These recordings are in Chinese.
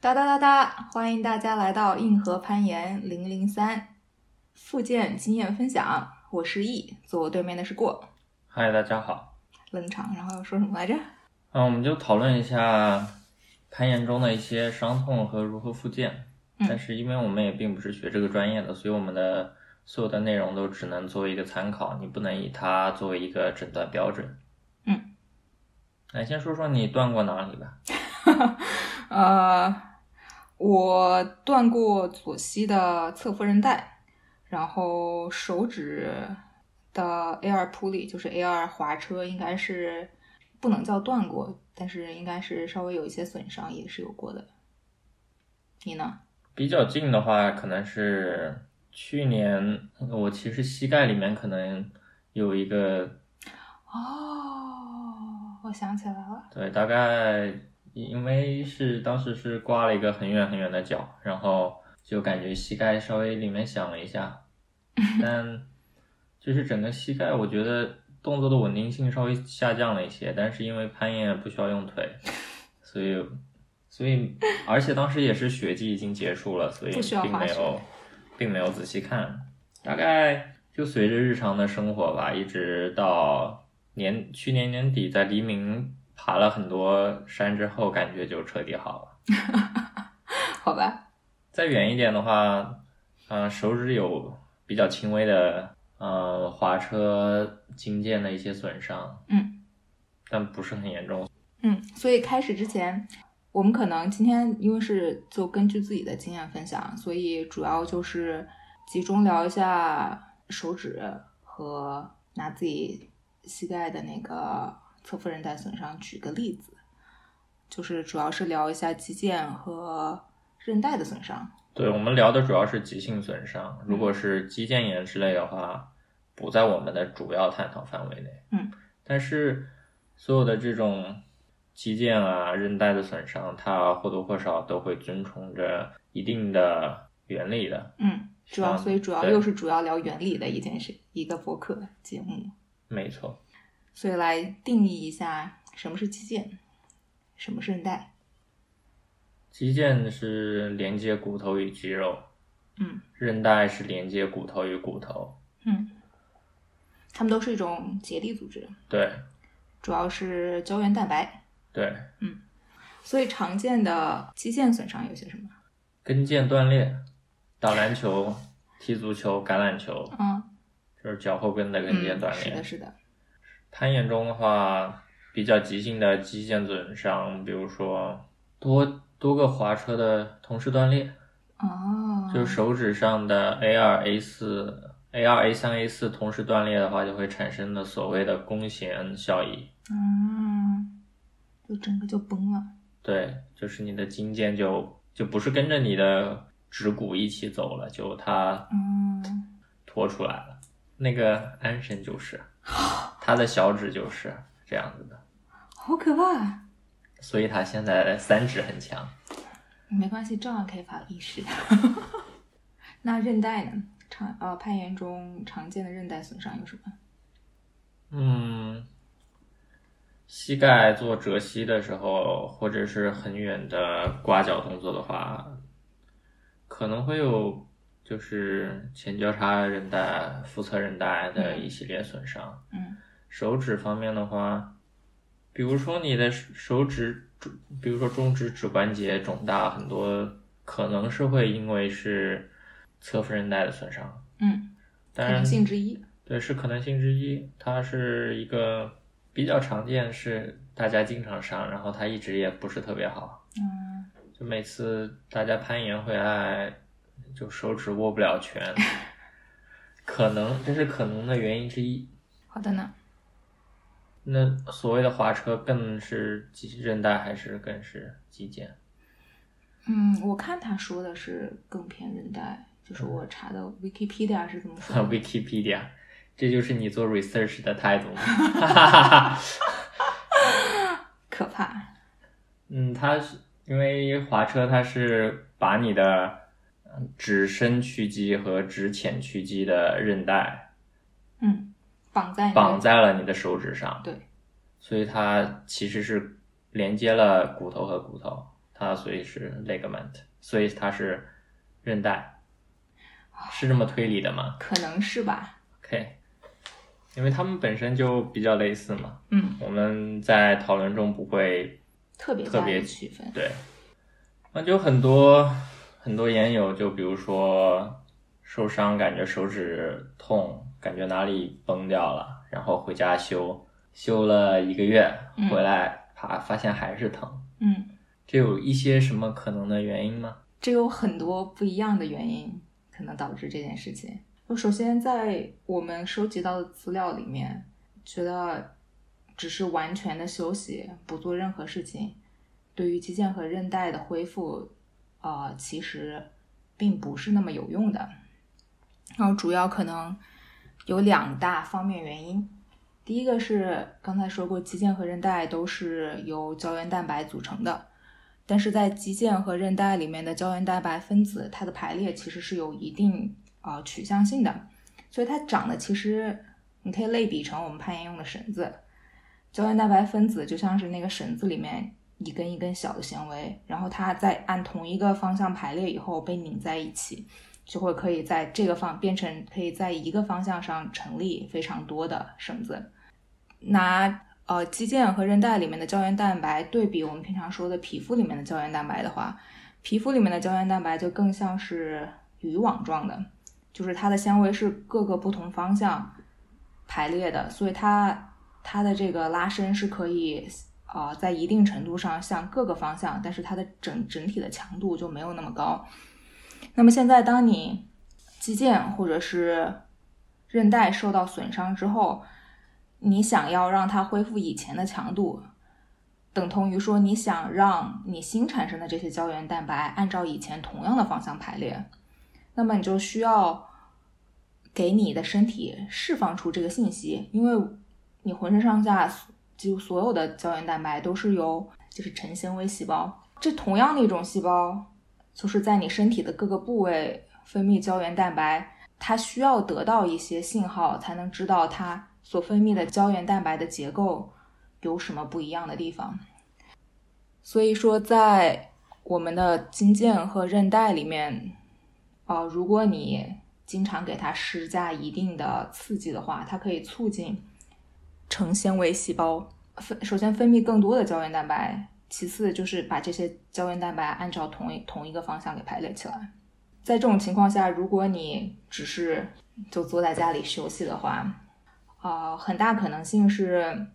哒哒哒哒！欢迎大家来到硬核攀岩零零三复健经验分享，我是易坐我对面的是过。嗨，大家好。冷场，然后要说什么来着？嗯，我们就讨论一下攀岩中的一些伤痛和如何复健。嗯但是因为我们也并不是学这个专业的，所以我们的所有的内容都只能作为一个参考，你不能以它作为一个诊断标准。嗯，来先说说你断过哪里吧。呃，我断过左膝的侧副韧带，然后手指的 A 二扑里，就是 A 二滑车，应该是不能叫断过，但是应该是稍微有一些损伤，也是有过的。你呢？比较近的话，可能是去年我其实膝盖里面可能有一个哦，我想起来了。对，大概因为是当时是刮了一个很远很远的脚，然后就感觉膝盖稍微里面响了一下，但就是整个膝盖，我觉得动作的稳定性稍微下降了一些，但是因为攀岩不需要用腿，所以所以而且当时也是雪季已经结束了，所以并没有并没有仔细看，大概就随着日常的生活吧，一直到年去年年底在黎明爬了很多山之后，感觉就彻底好了。好吧，再远一点的话，嗯、手指有比较轻微的呃滑车筋腱的一些损伤，嗯但不是很严重。嗯，所以开始之前，我们可能今天因为是就根据自己的经验分享，所以主要就是集中聊一下手指和拿自己膝盖的那个侧副韧带损伤举个例子，就是主要是聊一下肌腱和韧带的损伤。对我们聊的主要是急性损伤，如果是肌腱炎之类的话，不在我们的主要探讨范围内。嗯，但是所有的这种肌腱啊、韧带的损伤，它或多或少都会遵从着一定的原理的。嗯，主要啊所以主要又是主要聊原理的一件事，一个博客节目。没错，所以来定义一下什么是肌腱，什么是韧带。肌腱是连接骨头与肌肉，嗯韧带是连接骨头与骨头。嗯，它们都是一种结缔组织，对主要是胶原蛋白。对，嗯所以常见的肌腱损伤有些什么？跟腱断裂，打篮球、踢足球、橄榄球，嗯就是脚后跟的跟腱嗯，断裂。是的，是的。攀岩中的话，比较急性的肌腱损伤，比如说多多个滑车的同时断裂，哦，就手指上的 A 二、A 四、A 二、A 三、A 四同时断裂的话，就会产生的所谓的弓弦效应。嗯，就整个就崩了。对，就是你的筋腱就就不是跟着你的指骨一起走了，就它嗯，拖出来了。那个安神就是，他的小指就是这样子的，好可怕。所以他现在三指很强。没关系，照样可以发力士。那韧带呢？常呃攀岩中常见的韧带损伤有什么？嗯，膝盖做折膝的时候，或者是很远的刮脚动作的话，可能会有就是前交叉韧带、腹侧韧带的一系列损伤。嗯手指方面的话，比如说你的手指，比如说中指指关节肿大，很多可能是会因为是侧副韧带的损伤，嗯，可当然能性之一。对，是可能性之一。它是一个比较常见，是大家经常伤，然后它一直也不是特别好。嗯就每次大家攀岩回来，就手指握不了拳，可能这是可能的原因之一。好的呢。那所谓的滑车更是肌韧带还是更是肌腱？嗯，我看他说的是更偏韧带，就是我查的 Wikipedia 是怎么说的。Wikipedia，这就是你做 research 的态度吗？可怕。嗯，它是因为滑车，它是把你的嗯指深屈肌和指浅屈肌的韧带嗯，绑在绑在了你的手指上，对，所以它其实是连接了骨头和骨头，它所以是 ligament，所以它是韧带，是这么推理的吗？可能是吧。？OK，因为它们本身就比较类似嘛，嗯，我们在讨论中不会特别特别区分。对，那就很多很多研友，就比如说受伤，感觉手指痛，感觉哪里崩掉了，然后回家修，修了一个月嗯，回来啪发现还是疼，嗯，这有一些什么可能的原因吗？这有很多不一样的原因可能导致这件事情。就首先在我们收集到的资料里面，觉得只是完全的休息，不做任何事情，对于肌腱和韧带的恢复，呃，其实并不是那么有用的。然后主要可能有两大方面原因。第一个是刚才说过，肌腱和韧带都是由胶原蛋白组成的，但是在肌腱和韧带里面的胶原蛋白分子，它的排列其实是有一定呃取向性的，所以它长得其实你可以类比成我们攀岩用的绳子，胶原蛋白分子就像是那个绳子里面一根一根小的纤维，然后它在按同一个方向排列以后被拧在一起，就会可以在这个方变成可以在一个方向上成立非常多的绳子。拿呃肌腱和韧带里面的胶原蛋白对比我们平常说的皮肤里面的胶原蛋白的话，皮肤里面的胶原蛋白就更像是渔网状的，就是它的纤维是各个不同方向排列的，所以它它的这个拉伸是可以呃在一定程度上向各个方向，但是它的整整体的强度就没有那么高。那么现在当你肌腱或者是韧带受到损伤之后，你想要让它恢复以前的强度，等同于说你想让你新产生的这些胶原蛋白按照以前同样的方向排列，那么你就需要给你的身体释放出这个信息，因为你浑身上下几乎所有的胶原蛋白都是由就是成纤维细胞，这同样的一种细胞，就是在你身体的各个部位分泌胶原蛋白，它需要得到一些信号才能知道它所分泌的胶原蛋白的结构有什么不一样的地方。所以说，在我们的筋腱和韧带里面，呃，如果你经常给它施加一定的刺激的话，它可以促进成纤维细胞分首先分泌更多的胶原蛋白，其次就是把这些胶原蛋白按照同一同一个方向给排列起来。在这种情况下，如果你只是就坐在家里休息的话，啊、很大可能性是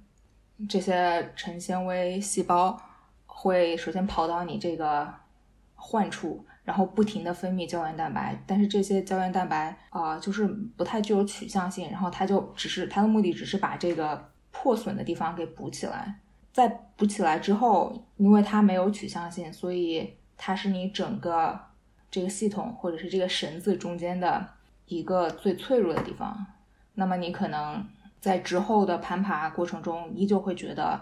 这些成纤维细胞会首先跑到你这个患处，然后不停的分泌胶原蛋白，但是这些胶原蛋白啊、就是不太具有取向性，然后它就只是它的目的只是把这个破损的地方给补起来，在补起来之后，因为它没有取向性，所以它是你整个这个系统或者是这个绳子中间的一个最脆弱的地方。那么你可能在之后的攀爬过程中，依旧会觉得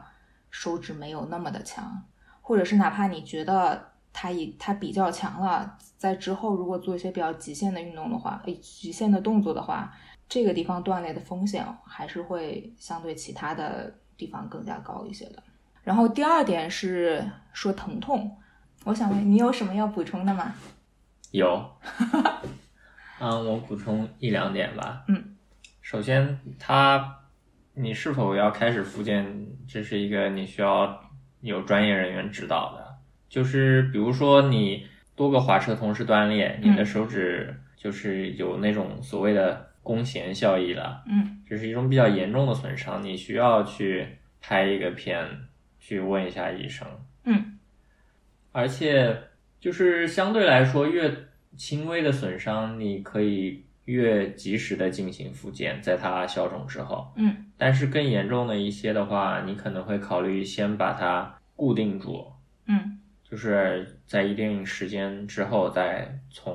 手指没有那么的强，或者是哪怕你觉得它已它比较强了，在之后如果做一些比较极限的运动的话，诶，极限的动作的话，这个地方断裂的风险还是会相对其他的地方更加高一些的。然后第二点是说疼痛，我想问你有什么要补充的吗？有，嗯，我补充一两点吧。嗯，首先，它你是否要开始复健，这是一个你需要有专业人员指导的。就是比如说你多个滑车同时断裂，你的嗯手指就是有那种所谓的弓弦效应了，嗯。这是一种比较严重的损伤，你需要去拍一个片，去问一下医生。嗯。而且就是相对来说，越轻微的损伤，你可以越及时的进行复健，在它消肿之后。嗯。但是更严重的一些的话，你可能会考虑先把它固定住，嗯。就是在一定时间之后，再从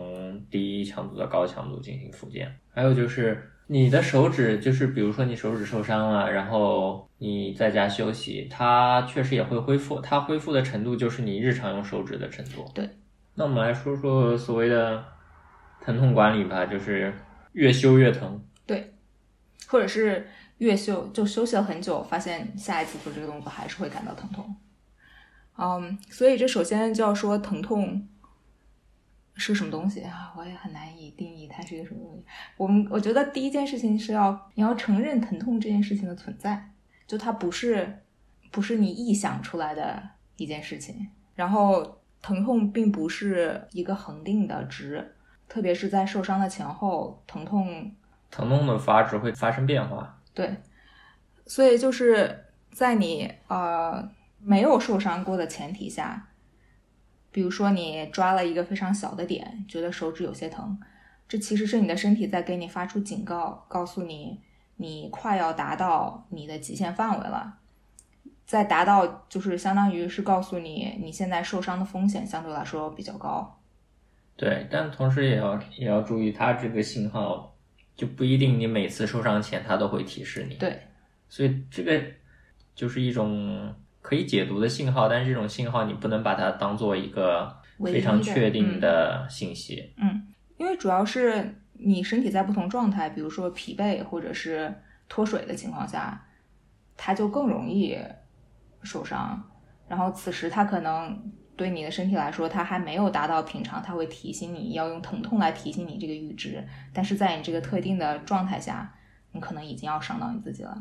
低强度的高强度进行复健。还有就是你的手指，就是比如说你手指受伤了，然后你在家休息，它确实也会恢复，它恢复的程度就是你日常用手指的程度。对。那我们来说说所谓的疼痛管理吧，就是越修越疼。对，或者是越休就休息了很久，发现下一次做这个动作还是会感到疼痛。嗯，所以这首先就要说疼痛是什么东西啊？我也很难以定义它是一个什么东西。我们我觉得第一件事情是要你要承认疼痛这件事情的存在，就它不是不是你臆想出来的一件事情。然后疼痛并不是一个恒定的值，特别是在受伤的前后，疼痛疼痛的阀值会发生变化。对，所以就是在你呃。没有受伤过的前提下，比如说你抓了一个非常小的点，觉得手指有些疼，这其实是你的身体在给你发出警告，告诉你你快要达到你的极限范围了。在达到就是相当于是告诉你你现在受伤的风险相对来说比较高。对，但同时也要也要注意，它这个信号就不一定你每次受伤前它都会提示你。对，所以这个就是一种。可以解读的信号，但是这种信号你不能把它当做一个非常确定的信息。嗯，因为主要是你身体在不同状态，比如说疲惫或者是脱水的情况下，它就更容易受伤。然后此时它可能对你的身体来说，它还没有达到平常，它会提醒你要用疼痛来提醒你这个阈值。但是在你这个特定的状态下，你可能已经要伤到你自己了。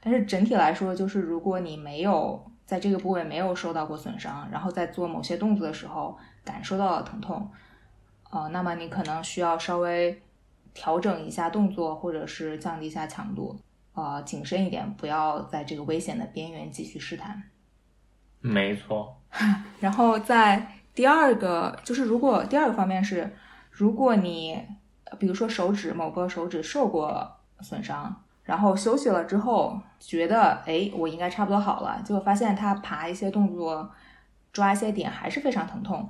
但是整体来说，就是如果你没有在这个部位没有受到过损伤，然后在做某些动作的时候感受到了疼痛，呃，那么你可能需要稍微调整一下动作，或者是降低一下强度，呃，谨慎一点，不要在这个危险的边缘继续试探。没错。然后在第二个，就是如果第二个方面是，如果你比如说手指某个手指受过损伤。然后休息了之后，觉得哎，我应该差不多好了。结果发现他爬一些动作，抓一些点还是非常疼痛。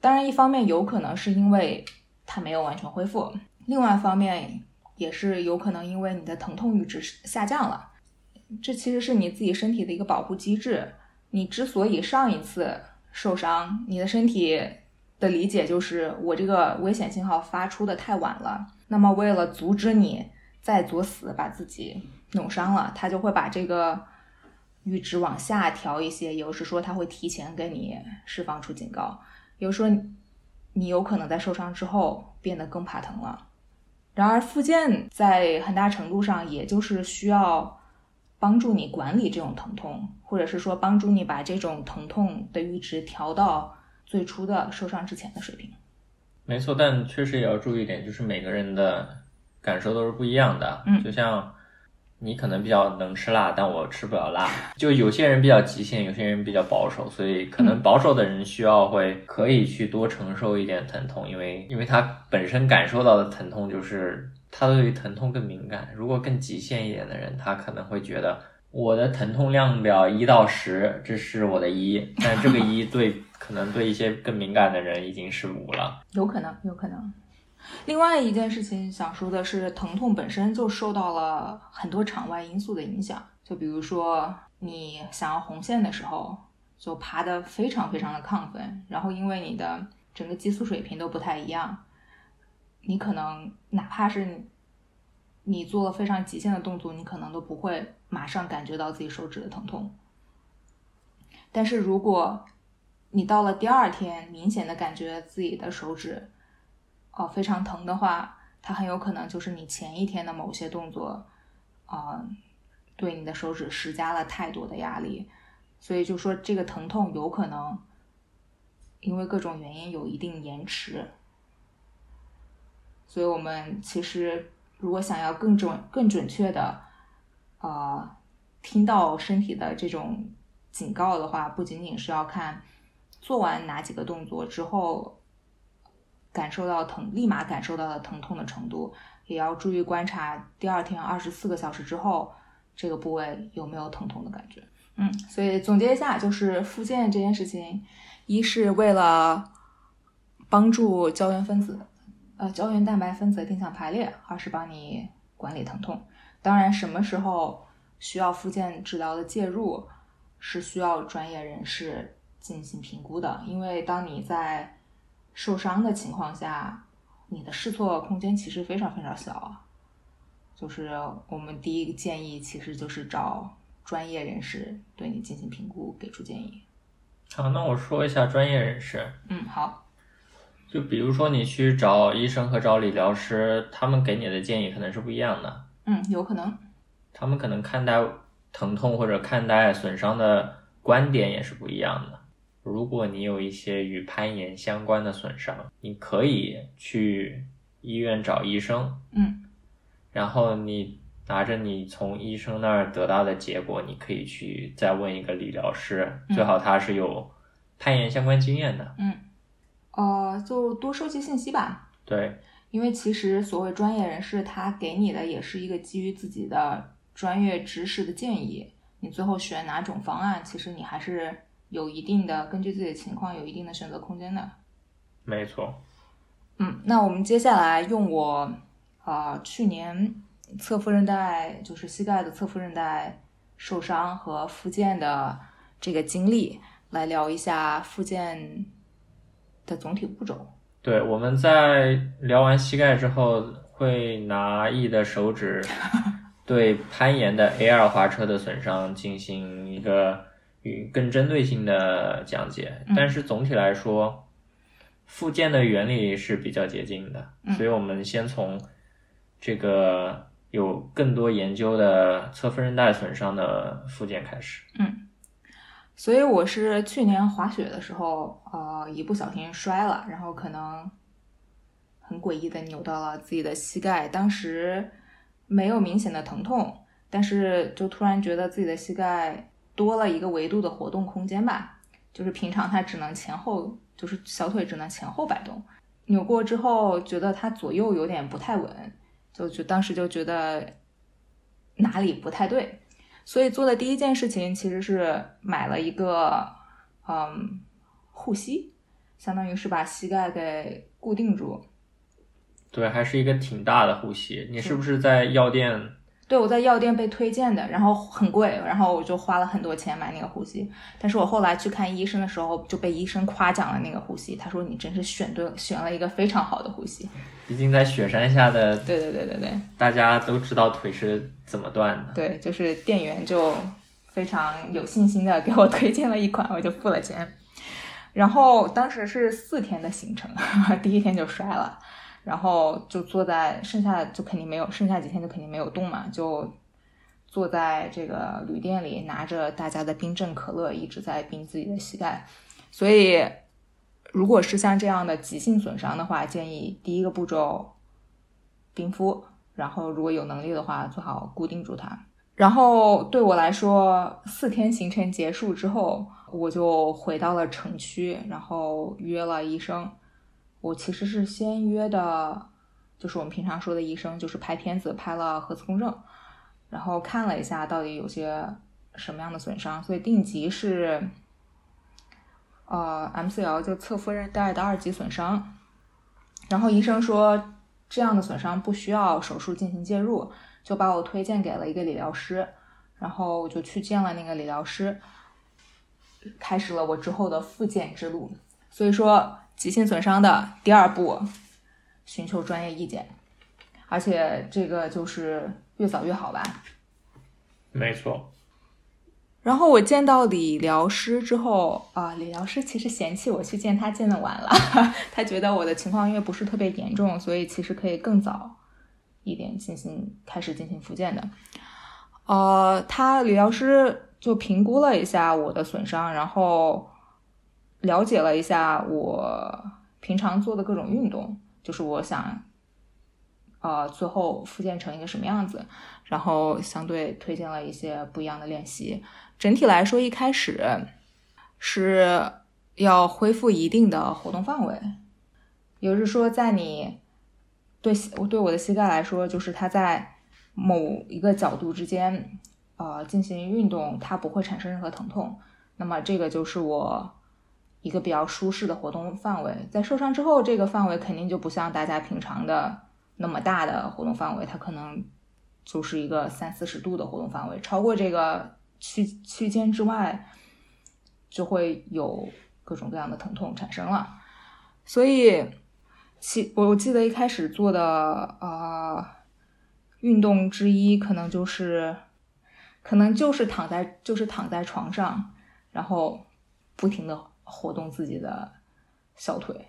当然，一方面有可能是因为他没有完全恢复，另外一方面也是有可能因为你的疼痛阈值下降了。这其实是你自己身体的一个保护机制。你之所以上一次受伤，你的身体的理解就是我这个危险信号发出的太晚了。那么为了阻止你。再作死把自己弄伤了，他就会把这个阈值往下调一些。有时说他会提前给你释放出警告，有时说你有可能在受伤之后变得更怕疼了。然而复健在很大程度上也就是需要帮助你管理这种疼痛，或者是说帮助你把这种疼痛的阈值调到最初的受伤之前的水平。没错，但确实也要注意一点，就是每个人的。感受都是不一样的，嗯，就像你可能比较能吃辣，但我吃不了辣。就有些人比较极限，有些人比较保守，所以可能保守的人需要会可以去多承受一点疼痛，因为因为他本身感受到的疼痛就是他对于疼痛更敏感。如果更极限一点的人，他可能会觉得我的疼痛量表一到十，这是我的一，但这个一对可能对一些更敏感的人已经是五了，有可能，有可能。另外一件事情想说的是，疼痛本身就受到了很多场外因素的影响。就比如说，你想要红线的时候，就爬得非常非常的亢奋，然后因为你的整个激素水平都不太一样，你可能哪怕是你做了非常极限的动作，你可能都不会马上感觉到自己手指的疼痛。但是如果你到了第二天，明显的感觉自己的手指，哦，非常疼的话，它很有可能就是你前一天的某些动作，啊，对你的手指施加了太多的压力，所以就说这个疼痛有可能因为各种原因有一定延迟。所以我们其实如果想要更准、更准确的，呃，听到身体的这种警告的话，不仅仅是要看做完哪几个动作之后。感受到疼，立马感受到的疼痛的程度，也要注意观察第二天二十四个小时之后这个部位有没有疼痛的感觉。嗯，所以总结一下，就是复健这件事情，一是为了帮助胶原分子，呃，胶原蛋白分子定向排列；二是帮你管理疼痛。当然，什么时候需要复健治疗的介入，是需要专业人士进行评估的，因为当你在受伤的情况下，你的试错空间其实非常非常小啊。就是我们第一个建议，其实就是找专业人士对你进行评估，给出建议。好，那我说一下专业人士。嗯，好。就比如说你去找医生和找理疗师，他们给你的建议可能是不一样的。嗯，有可能。他们可能看待疼痛或者看待损伤的观点也是不一样的。如果你有一些与攀岩相关的损伤，你可以去医院找医生。嗯。然后你拿着你从医生那儿得到的结果，你可以去再问一个理疗师，最好他是有攀岩相关经验的。嗯。呃，就多收集信息吧。对，因为其实所谓专业人士，他给你的也是一个基于自己的专业知识的建议。你最后选哪种方案，其实你还是有一定的根据自己的情况有一定的选择空间的。没错。嗯，那我们接下来用我啊去年侧副韧带，就是膝盖的侧副韧带受伤和复健的这个经历，来聊一下复健。的总体步骤。对，我们在聊完膝盖之后，会拿 E 的手指 对攀岩的 A 二滑车的损伤进行一个与更针对性的讲解。但是总体来说，复健的原理是比较接近的，所以我们先从这个有更多研究的侧副韧带损伤的复健开始。嗯。所以我是去年滑雪的时候，呃，一不小心摔了，然后可能很诡异的扭到了自己的膝盖。当时没有明显的疼痛，但是就突然觉得自己的膝盖多了一个维度的活动空间吧。就是平常它只能前后，就是小腿只能前后摆动，扭过之后觉得它左右有点不太稳，就就当时就觉得哪里不太对。所以做的第一件事情其实是买了一个，嗯，护膝，相当于是把膝盖给固定住。对，还是一个挺大的护膝。你是不是在药店？对，我在药店被推荐的，然后很贵，然后我就花了很多钱买那个护膝。但是我后来去看医生的时候，就被医生夸奖了那个护膝，他说你真是选对，选了一个非常好的护膝。毕竟在雪山下的，对对对对对，大家都知道腿是怎么断的。对，就是店员就非常有信心的给我推荐了一款，我就付了钱。然后当时是四天的行程，第一天就摔了。然后就坐在剩下的就肯定没有剩下几天就肯定没有动嘛，就坐在这个旅店里拿着大家的冰镇可乐，一直在冰自己的膝盖。所以，如果是像这样的急性损伤的话，建议第一个步骤冰敷，然后如果有能力的话，最好固定住它。然后对我来说，四天行程结束之后，我就回到了城区，然后约了医生。我其实是先约的，就是我们平常说的医生，就是拍片子，拍了核磁共振，然后看了一下到底有些什么样的损伤，所以定级是，呃，MCL 就侧副韧带的二级损伤，然后医生说这样的损伤不需要手术进行介入，就把我推荐给了一个理疗师，然后我就去见了那个理疗师，开始了我之后的复健之路，所以说。急性损伤的第二步，寻求专业意见，而且这个就是越早越好吧。没错。然后我见到理疗师之后啊，理疗师其实嫌弃我去见他见的晚了，他觉得我的情况因为不是特别严重，所以其实可以更早一点进行开始进行复健的。呃，他理疗师就评估了一下我的损伤，然后。了解了一下我平常做的各种运动，就是我想，呃，最后复健成一个什么样子，然后相对推荐了一些不一样的练习。整体来说，一开始是要恢复一定的活动范围，也就是说，在你对我对我的膝盖来说，就是它在某一个角度之间，呃，进行运动，它不会产生任何疼痛。那么这个就是我。一个比较舒适的活动范围，在受伤之后，这个范围肯定就不像大家平常的那么大的活动范围，它可能就是一个三四十度的活动范围，超过这个区区间之外，就会有各种各样的疼痛产生了。所以，其我记得一开始做的呃运动之一，可能就是可能就是躺在就是躺在床上，然后不停的活动自己的小腿。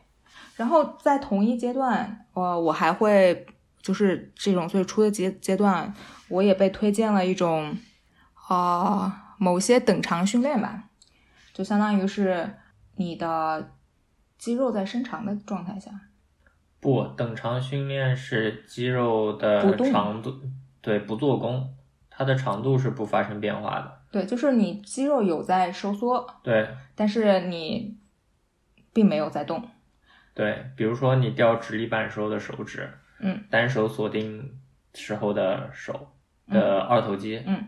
然后在同一阶段，呃，我还会就是这种最初的阶阶段，我也被推荐了一种啊、某些等长训练吧，就相当于是你的肌肉在伸长的状态下，不，等长训练是肌肉的长度，对，不做功，它的长度是不发生变化的。对，就是你肌肉有在收缩，对但是你并没有在动。对，比如说你吊直立板时候的手指，嗯，单手锁定时候的手的二头肌，嗯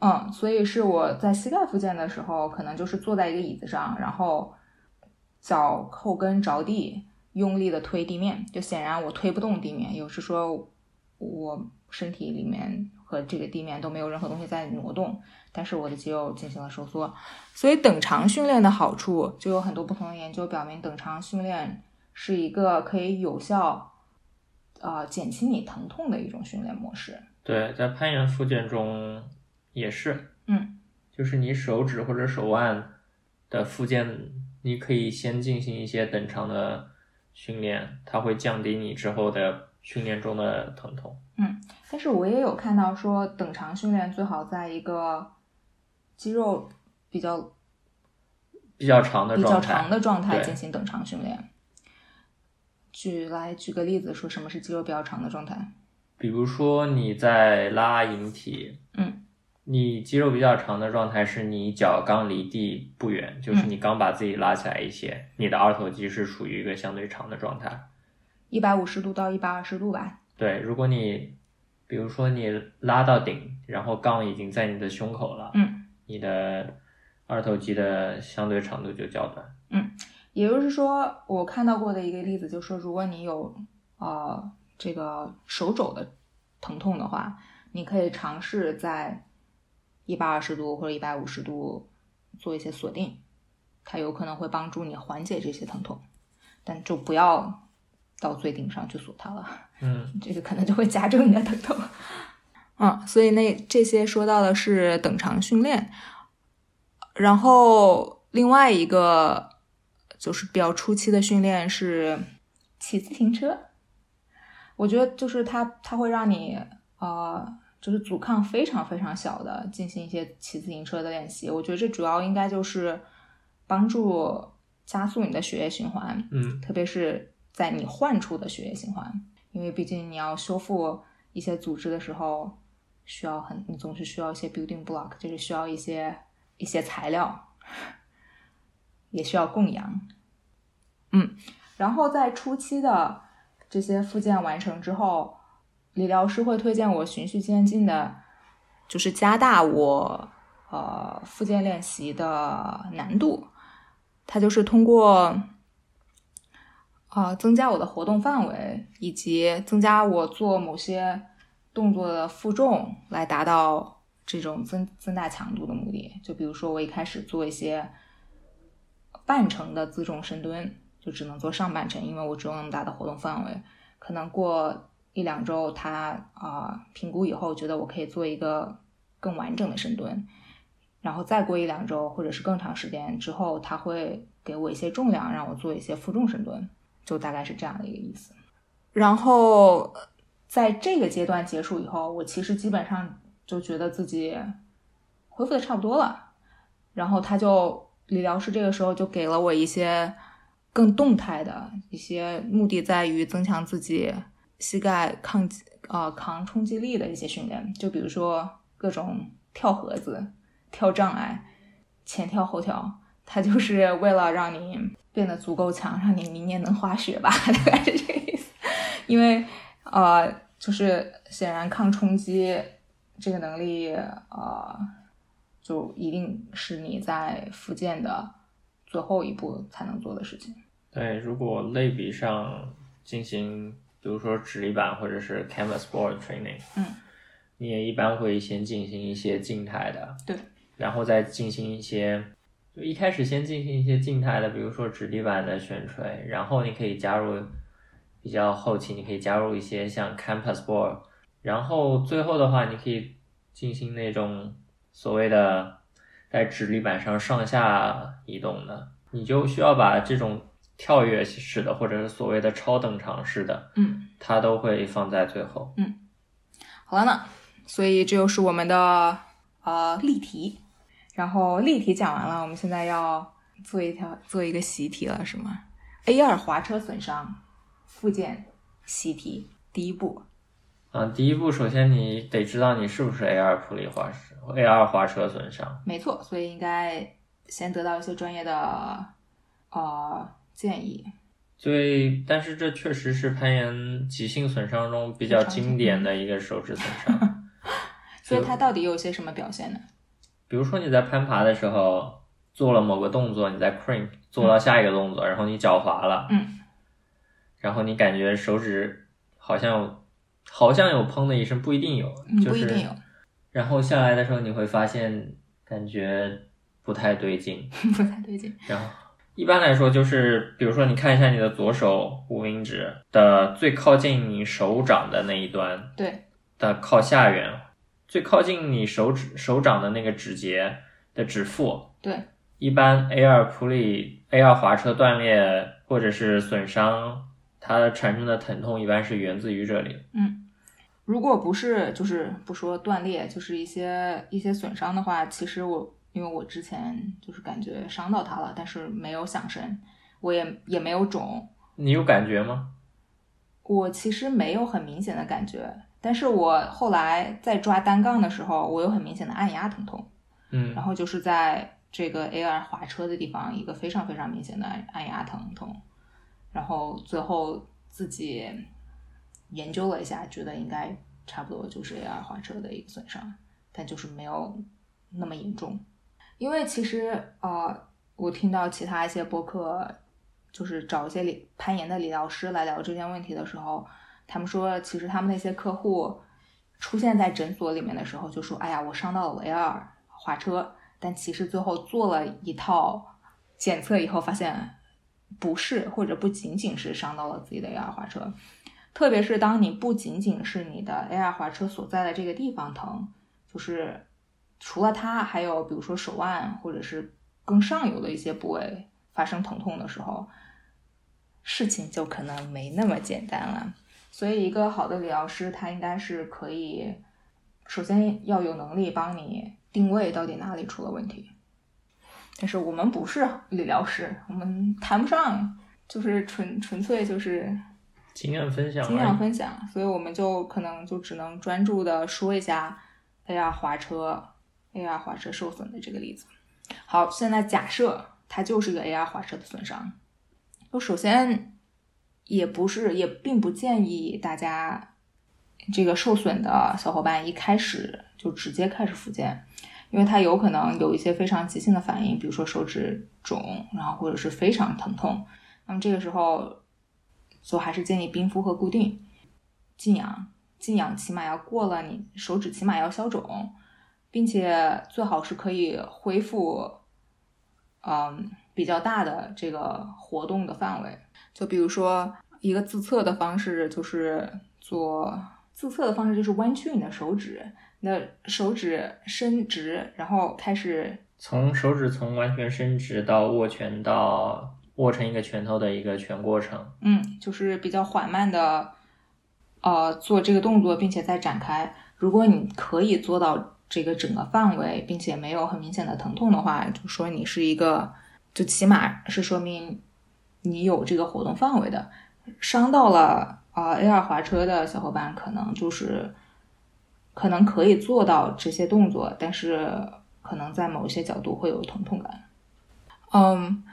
嗯，所以是我在膝盖附件的时候，可能就是坐在一个椅子上，然后脚后跟着地，用力的推地面。就显然我推不动地面，也就是说我身体里面和这个地面都没有任何东西在挪动，但是我的肌肉进行了收缩。所以等长训练的好处就有很多不同的研究表明，等长训练是一个可以有效呃减轻你疼痛的一种训练模式。对，在攀岩附件中也是，嗯，就是你手指或者手腕的附件，你可以先进行一些等长的训练，它会降低你之后的训练中的疼痛。嗯但是我也有看到说，等长训练最好在一个肌肉比较比较长的比较，长的状态进行等长训练。举来举个例子，说什么是肌肉比较长的状态？比如说你在拉引体，嗯，你肌肉比较长的状态是你脚刚离地不远，就是你刚把自己拉起来一些，你的二头肌是属于一个相对长的状态。一百五十度到一百二十度吧。对，如果你比如说你拉到顶，然后杠已经在你的胸口了，嗯，你的二头肌的相对长度就较短。嗯也就是说，我看到过的一个例子，就是说，如果你有呃这个手肘的疼痛的话，你可以尝试在一百二十度或者一百五十度做一些锁定，它有可能会帮助你缓解这些疼痛，但就不要到最顶上去锁它了。嗯，这个可能就会加重你的疼痛。嗯，所以那这些说到的是等长训练，然后另外一个就是比较初期的训练是骑自行车。我觉得就是它它会让你呃就是阻抗非常非常小的进行一些骑自行车的练习。我觉得这主要应该就是帮助加速你的血液循环，嗯，特别是在你患处的血液循环，因为毕竟你要修复一些组织的时候，需要很，你总是需要一些 building block，就是需要一些一些材料，也需要供氧。嗯，然后在初期的这些复健完成之后，理疗师会推荐我循序渐进的，就是加大我呃复健练习的难度。它就是通过啊、增加我的活动范围，以及增加我做某些动作的负重，来达到这种增增大强度的目的。就比如说，我一开始做一些半程的自重深蹲，就只能做上半程，因为我只有那么大的活动范围。可能过一两周，他啊、评估以后觉得我可以做一个更完整的深蹲，然后再过一两周或者是更长时间之后，他会给我一些重量，让我做一些负重深蹲，就大概是这样的一个意思。然后在这个阶段结束以后，我其实基本上就觉得自己恢复的差不多了，然后他就理疗师这个时候就给了我一些更动态的一些，目的在于增强自己膝盖抗呃抗冲击力的一些训练，就比如说各种跳盒子、跳障碍、前跳后跳，它就是为了让你变得足够强，让你明年能滑雪吧，大概是这个意思。因为呃，就是显然抗冲击这个能力，呃，就一定是你在福建的最后一步才能做的事情。对，如果类比上进行，比如说直立板或者是 canvas board training，嗯，你也一般会先进行一些静态的，对，然后再进行一些，就一开始先进行一些静态的，比如说直立板的悬垂，然后你可以加入比较后期，你可以加入一些像 campus ball，然后最后的话，你可以进行那种所谓的在指力板上上下移动的，你就需要把这种跳跃式的或者是所谓的超等长式的，嗯，它都会放在最后。嗯好了呢，所以这就是我们的呃例题。然后例题讲完了，我们现在要做一条做一个习题了，是吗？A 二滑车损伤附件习题第一步，啊，第一步，首先你得知道你是不是 A 二普利滑车 A 二滑车损伤。没错，所以应该先得到一些专业的呃建议。对，但是这确实是攀岩急性损伤中比较经典的一个手指损伤。所以它到底有些什么表现呢？比如说你在攀爬的时候做了某个动作，你在 crimp 做到下一个动作，然后你脚滑了，嗯，然后你感觉手指好像有好像有砰的一声，不一定有，嗯，就是不一定有，然后下来的时候你会发现感觉不太对劲，不太对劲。然后一般来说就是，比如说你看一下你的左手无名指的最靠近你手掌的那一端对，的靠下缘，最靠近你手指手掌的那个指节的指腹，对，一般 A 二普里 A 二滑车断裂或者是损伤，它产生的疼痛一般是源自于这里。嗯如果不是就是不说断裂，就是一些一些损伤的话，其实我因为我之前就是感觉伤到它了，但是没有响声，我也也没有肿，你有感觉吗？我其实没有很明显的感觉，但是我后来在抓单杠的时候，我有很明显的按压疼痛，嗯然后就是在这个 A R 滑车的地方一个非常非常明显的按按压疼痛，然后最后自己研究了一下，觉得应该差不多就是 A R 滑车的一个损伤，但就是没有那么严重。因为其实呃，我听到其他一些播客，就是找一些理攀岩的理疗师来聊这件问题的时候，他们说，其实他们那些客户出现在诊所里面的时候，就说：“哎呀，我伤到了 A 二滑车。”但其实最后做了一套检测以后，发现不是，或者不仅仅是伤到了自己的 A 二滑车。特别是当你不仅仅是你的 A 二滑车所在的这个地方疼，就是除了它，还有比如说手腕或者是更上游的一些部位发生疼痛的时候，事情就可能没那么简单了。所以，一个好的理疗师，他应该是可以，首先要有能力帮你定位到底哪里出了问题。但是我们不是理疗师，我们谈不上，就是纯纯粹就是经验分享，经验分享，所以我们就可能就只能专注的说一下 AR 滑车 AR 滑车受损的这个例子。好，现在假设它就是一个 AR 滑车的损伤，就首先也不是，也并不建议大家这个受损的小伙伴一开始就直接开始复健，因为它有可能有一些非常急性的反应，比如说手指肿，然后或者是非常疼痛。那么这个时候，就还是建议冰敷和固定，静养，静养起码要过了，你手指起码要消肿，并且最好是可以恢复，嗯，比较大的这个活动的范围。就比如说一个自测的方式，就是做自测的方式，就是弯曲你的手指，你的手指伸直，然后开始从手指从完全伸直到握拳到握成一个拳头的一个全过程。嗯，就是比较缓慢的，呃，做这个动作，并且再展开。如果你可以做到这个整个范围，并且没有很明显的疼痛的话，就说你是一个，就起码是说明你有这个活动范围的。伤到了啊、A 二滑车的小伙伴，可能就是可能可以做到这些动作，但是可能在某些角度会有疼痛感。嗯。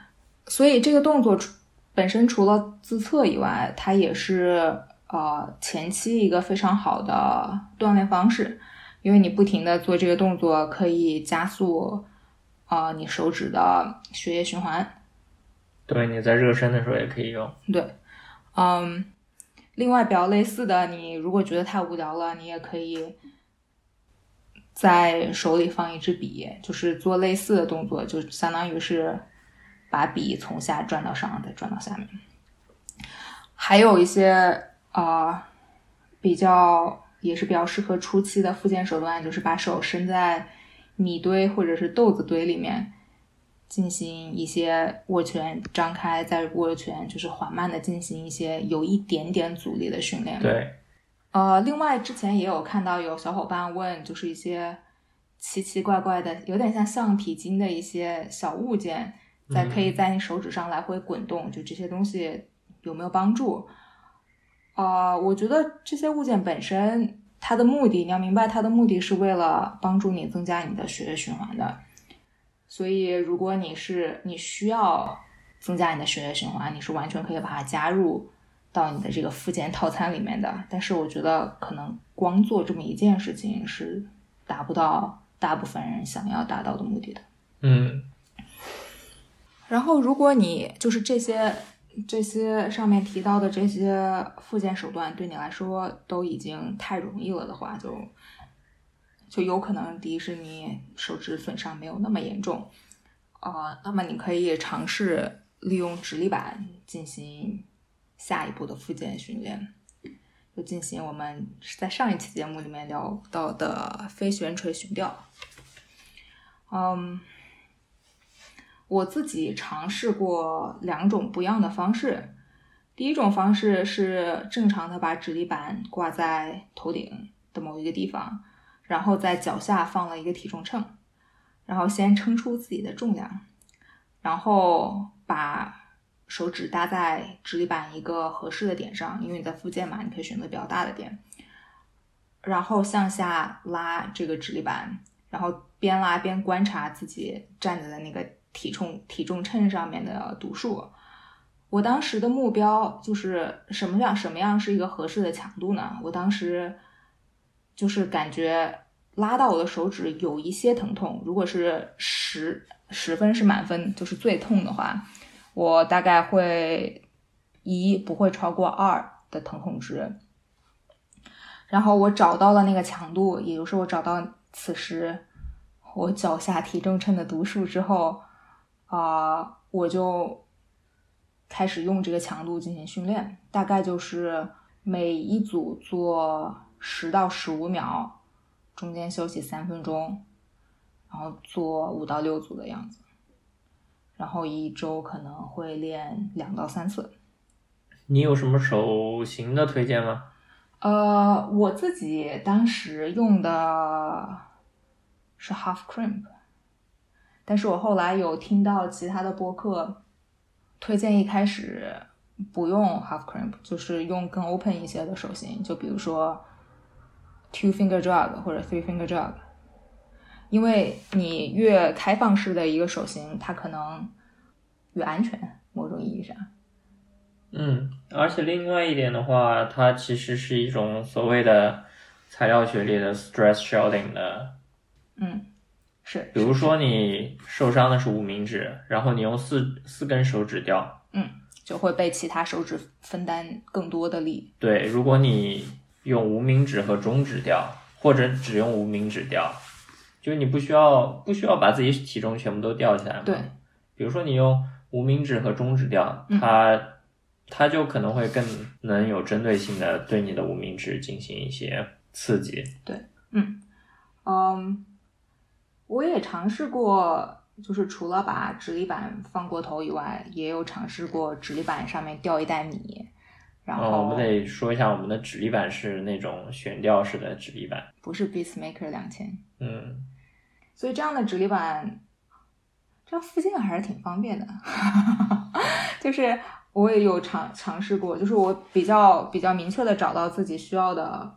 所以这个动作除本身除了自测以外，它也是呃前期一个非常好的锻炼方式，因为你不停的做这个动作，可以加速啊、你手指的血液循环。对，你在热身的时候也可以用。对，嗯，另外比较类似的，你如果觉得太无聊了，你也可以在手里放一支笔，就是做类似的动作，就相当于是。把笔从下转到上，再转到下面。还有一些啊、呃、比较也是比较适合初期的复健手段，就是把手伸在米堆或者是豆子堆里面，进行一些握拳张开，再握拳，就是缓慢的进行一些有一点点阻力的训练。对，呃，另外之前也有看到有小伙伴问，就是一些奇奇怪怪的，有点像橡皮筋的一些小物件，在可以在你手指上来回滚动，就这些东西有没有帮助？啊，我觉得这些物件本身，它的目的你要明白，它的目的是为了帮助你增加你的血液循环的。所以，如果你是你需要增加你的血液循环，你是完全可以把它加入到你的这个复健套餐里面的。但是，我觉得可能光做这么一件事情是达不到大部分人想要达到的目的的。嗯。然后，如果你就是这些。这些上面提到的这些复健手段对你来说都已经太容易了的话，就就有可能迪士尼手指损伤没有那么严重，啊，那么你可以尝试利用直立板进行下一步的复健训练，就进行我们在上一期节目里面聊到的非悬垂悬吊，嗯。我自己尝试过两种不一样的方式。第一种方式是正常的把直立板挂在头顶的某一个地方，然后在脚下放了一个体重秤，然后先称出自己的重量，然后把手指搭在直立板一个合适的点上，因为你在附件嘛，你可以选择比较大的点，然后向下拉这个直立板，然后边拉边观察自己站在的那个。体重体重秤上面的读数，我当时的目标就是什么样什么样是一个合适的强度呢？我当时就是感觉拉到我的手指有一些疼痛，如果是十十分是满分，就是最痛的话，我大概会一不会超过二的疼痛值。然后我找到了那个强度，也就是我找到此时我脚下体重秤的读数之后。啊，我就开始用这个强度进行训练，大概就是每一组做十到十五秒，中间休息三分钟，然后做五到六组的样子，然后一周可能会练两到三次。你有什么手型的推荐吗？呃，我自己当时用的是 Half Crimp。但是我后来有听到其他的播客推荐，一开始不用 half crimp，就是用更 open 一些的手型，就比如说 two finger jog 或者 three finger jog，因为你越开放式的一个手型，它可能越安全，某种意义上。嗯，而且另外一点的话，它其实是一种所谓的材料学里的 stress shielding 的。嗯。是，比如说你受伤的是无名指，然后你用四四根手指吊，嗯，就会被其他手指分担更多的力。对，如果你用无名指和中指吊，或者只用无名指吊，就是你不需要不需要把自己体重全部都吊起来嘛？对。比如说你用无名指和中指吊，它它就可能会更能有针对性的对你的无名指进行一些刺激。对，嗯，嗯。我也尝试过，就是除了把直立板放过头以外，也有尝试过直立板上面吊一袋米。然后我们得说一下，我们的直立板是那种悬吊式的直立板，不是 Beastmaker 两千。嗯，所以这样的直立板，这样附近还是挺方便的。就是我也有尝尝试过，就是我比较比较明确的找到自己需要的，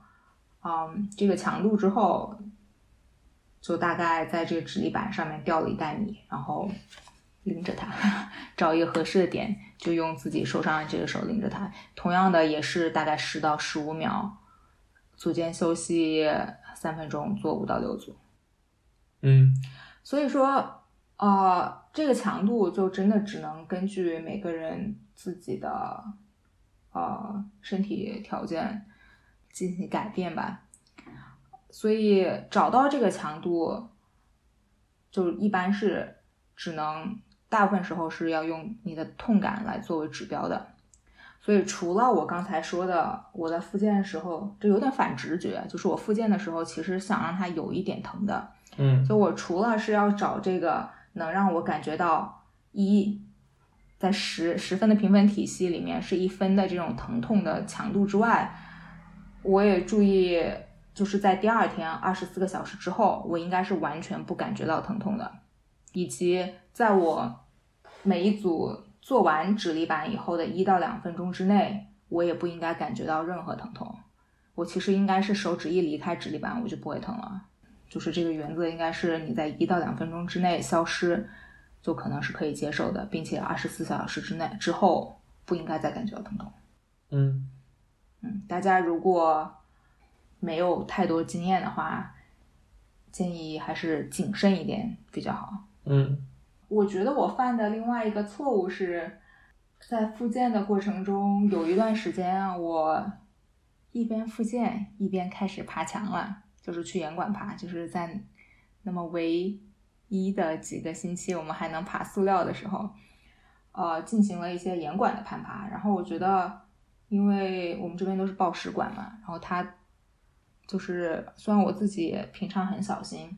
嗯，这个强度之后。就大概在这个直立板上面吊了一袋米，然后拎着它，找一个合适的点，就用自己受伤的这个手拎着它。同样的，也是大概十到十五秒，组间休息三分钟，做五到六组。嗯，所以说，呃，这个强度就真的只能根据每个人自己的呃身体条件进行改变吧。所以找到这个强度，就一般是只能大部分时候是要用你的痛感来作为指标的。所以除了我刚才说的，我在复健的时候，这有点反直觉，就是我复健的时候其实想让它有一点疼的。嗯就我除了是要找这个能让我感觉到一在十十分的评分体系里面是一分的这种疼痛的强度之外，我也注意就是在第二天二十四个小时之后，我应该是完全不感觉到疼痛的，以及在我每一组做完指力板以后的一到两分钟之内，我也不应该感觉到任何疼痛。我其实应该是手指一离开指力板，我就不会疼了。就是这个原则应该是你在一到两分钟之内消失，就可能是可以接受的，并且二十四小时之内之后不应该再感觉到疼痛。嗯嗯，大家如果没有太多经验的话，建议还是谨慎一点比较好。嗯我觉得我犯的另外一个错误是在复健的过程中，有一段时间啊，我一边复健一边开始爬墙了，就是去严管爬，就是在那么唯一的几个星期我们还能爬塑料的时候，呃，进行了一些严管的攀爬。然后我觉得，因为我们这边都是报时管嘛，然后它就是虽然我自己平常很小心。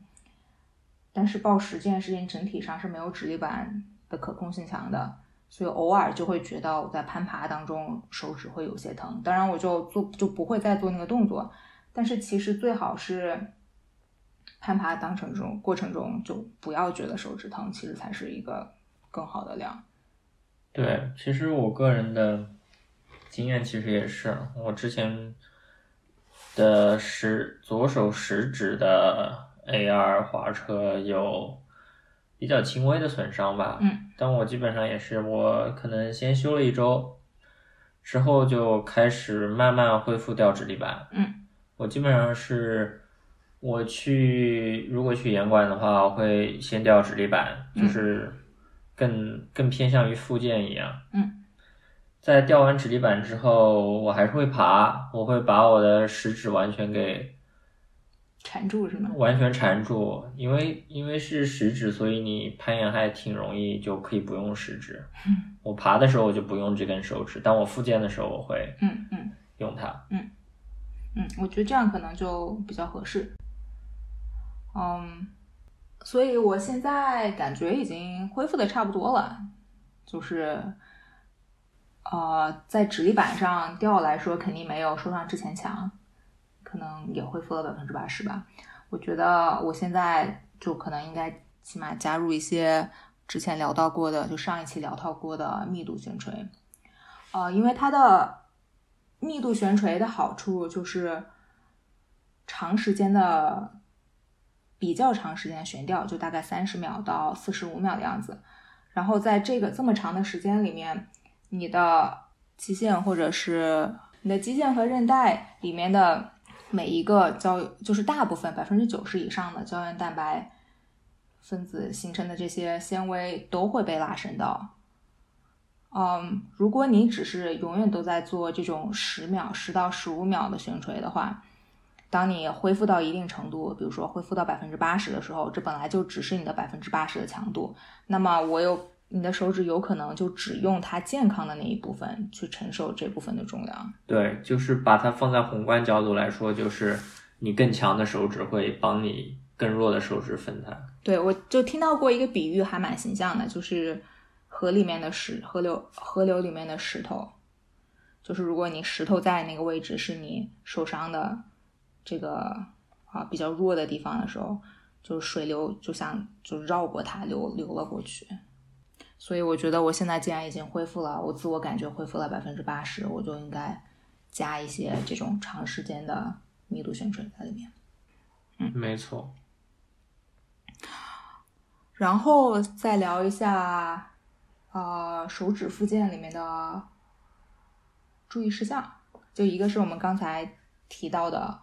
但是报时这件事情整体上是没有指力板的可控性强的，所以偶尔就会觉得我在攀爬当中手指会有些疼。当然我就做就不会再做那个动作，但是其实最好是攀爬当程中过程中就不要觉得手指疼，其实才是一个更好的量。对，其实我个人的经验其实也是，我之前的食左手食指的 AR 滑车有比较轻微的损伤吧，嗯，但我基本上也是，我可能先休了一周，之后就开始慢慢恢复掉指力板，嗯，我基本上是。我去，如果去严管的话，我会先掉指力板，就是更更偏向于复健一样。嗯，在掉完指力板之后，我还是会爬，我会把我的食指完全给缠住是吗？完全缠住，因为因为是食指，所以你攀岩还挺容易，就可以不用食指。嗯，我爬的时候我就不用这根手指，当我复健的时候我会嗯嗯用它。嗯，我觉得这样可能就比较合适。嗯，所以我现在感觉已经恢复的差不多了，就是，呃，在指力板上掉来说，肯定没有受伤之前强，可能也恢复了百分之八十吧。我觉得我现在就可能应该起码加入一些之前聊到过的，就上一期聊到过的密度悬垂，呃，因为它的密度悬垂的好处就是长时间的。比较长时间的悬吊，就大概三十秒到四十五秒的样子。然后在这个这么长的时间里面，你的肌腱或者是你的肌腱和韧带里面的每一个胶，就是大部分百分之九十以上的胶原蛋白分子形成的这些纤维都会被拉伸到。嗯，如果你只是永远都在做这种十秒、十到十五秒的悬垂的话，当你恢复到一定程度，比如说恢复到百分之八十的时候，这本来就只是你的百分之八十的强度。那么我有你的手指有可能就只用它健康的那一部分去承受这部分的重量。对，就是把它放在宏观角度来说，就是你更强的手指会帮你更弱的手指分摊。对，我就听到过一个比喻，还蛮形象的，就是河里面的石，河流河流里面的石头，就是如果你石头在那个位置是你受伤的。这个啊比较弱的地方的时候，就是水流就像就绕过它流流了过去，所以我觉得我现在既然已经恢复了，我自我感觉恢复了百分之八十，我就应该加一些这种长时间的密度悬垂在里面。嗯，没错。然后再聊一下，呃，手指附件里面的注意事项，就一个是我们刚才提到的。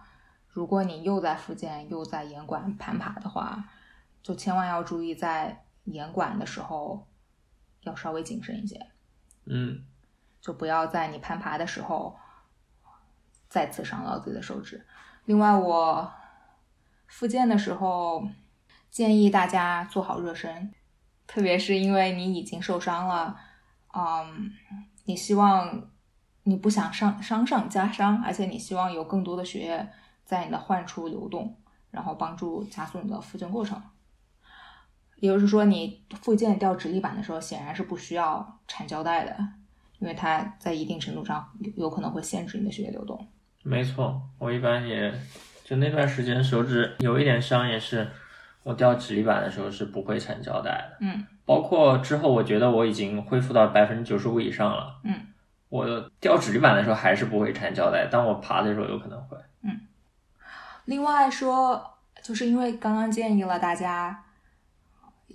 如果你又在附件又在严管攀爬的话，就千万要注意，在严管的时候要稍微谨慎一些。嗯，就不要在你攀爬的时候再次伤到自己的手指。另外，我复健的时候建议大家做好热身，特别是因为你已经受伤了，嗯，你希望你不想伤伤上加伤，而且你希望有更多的血液在你的患处流动，然后帮助加速你的复健过程。也就是说，你附件掉直立板的时候，显然是不需要缠胶带的，因为它在一定程度上有可能会限制你的血液流动。没错，我一般也就那段时间手指有一点伤，也是我掉直立板的时候是不会缠胶带的。嗯包括之后，我觉得我已经恢复到百分之九十五以上了。嗯，我掉直立板的时候还是不会缠胶带，但我爬的时候有可能会。嗯另外说，就是因为刚刚建议了大家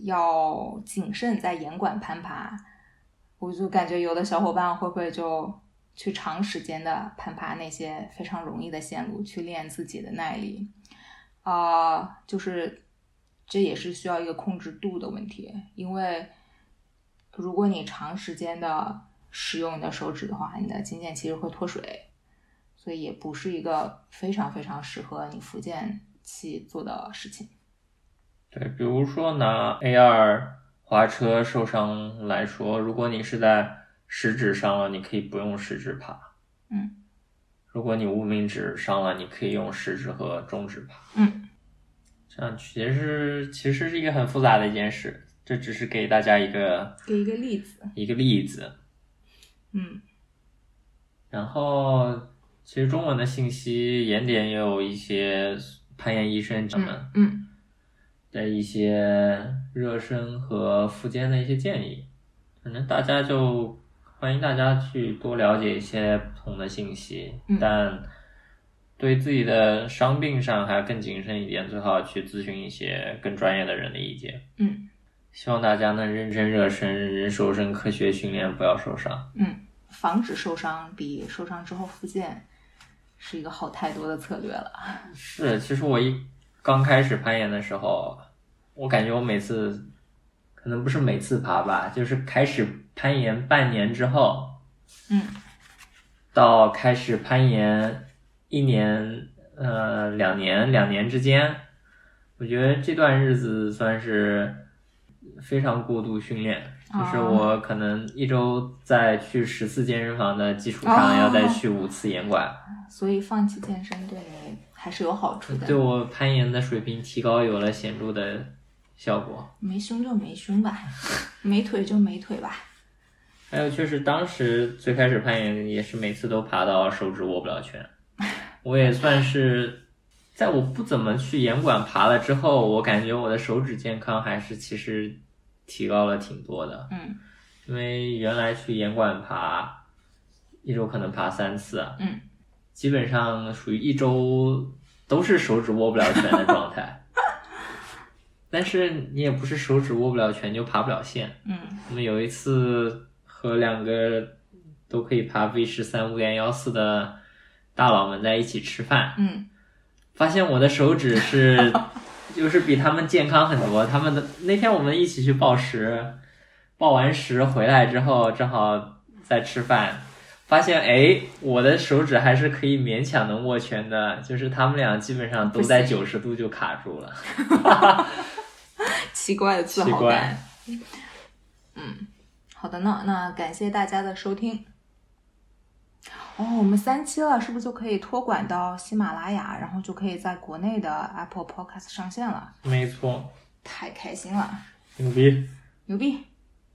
要谨慎在岩馆攀爬，我就感觉有的小伙伴会不会就去长时间的攀爬那些非常容易的线路，去练自己的耐力，啊、就是这也是需要一个控制度的问题，因为如果你长时间的使用你的手指的话，你的筋腱其实会脱水，所以也不是一个非常非常适合你复健期做的事情。对，比如说拿 A 二滑车受伤来说，如果你是在食指伤了，你可以不用食指爬。嗯。如果你无名指伤了，你可以用食指和中指爬。嗯，这样其实其实是一个很复杂的一件事，这只是给大家一个给一个例子，一个例子。嗯然后，其实中文的信息，原点也有一些攀岩医生他们嗯嗯的一些热身和复健的一些建议，反正大家就欢迎大家去多了解一些不同的信息，嗯但对自己的伤病上还要更谨慎一点，最好去咨询一些更专业的人的意见。嗯希望大家能认真热身，认真瘦身，科学训练，不要受伤。嗯，防止受伤比受伤之后复健是一个好太多的策略了。是，其实我一刚开始攀岩的时候，我感觉我每次可能不是每次爬吧，就是开始攀岩半年之后，嗯到开始攀岩一年呃两年两年之间，我觉得这段日子算是非常过度训练，就是哦我可能一周在去十次健身房的基础哦上，要再去五次岩馆。所以放弃健身对你还是有好处的。对我攀岩的水平提高有了显著的效果。没胸就没胸吧，没腿就没腿吧。还有就是，当时最开始攀岩也是每次都爬到手指握不了拳。我也算是在我不怎么去岩馆爬了之后，我感觉我的手指健康还是其实提高了挺多的。嗯因为原来去岩馆爬，一周可能爬三次，嗯，基本上属于一周都是手指握不了拳的状态。但是你也不是手指握不了拳就爬不了线。嗯我们有一次和两个都可以爬 V 十三五点幺四的大佬们在一起吃饭，嗯发现我的手指是 就是比他们健康很多。他们的那天我们一起去报时，报完时回来之后，正好在吃饭，发现哎，我的手指还是可以勉强能握拳的，就是他们俩基本上都在九十度就卡住了。奇怪的自奇怪豪感。嗯，好的呢，那感谢大家的收听。哦，我们三期了，是不是就可以托管到喜马拉雅，然后就可以在国内的 Apple Podcast 上线了？没错，太开心了，牛逼！牛逼！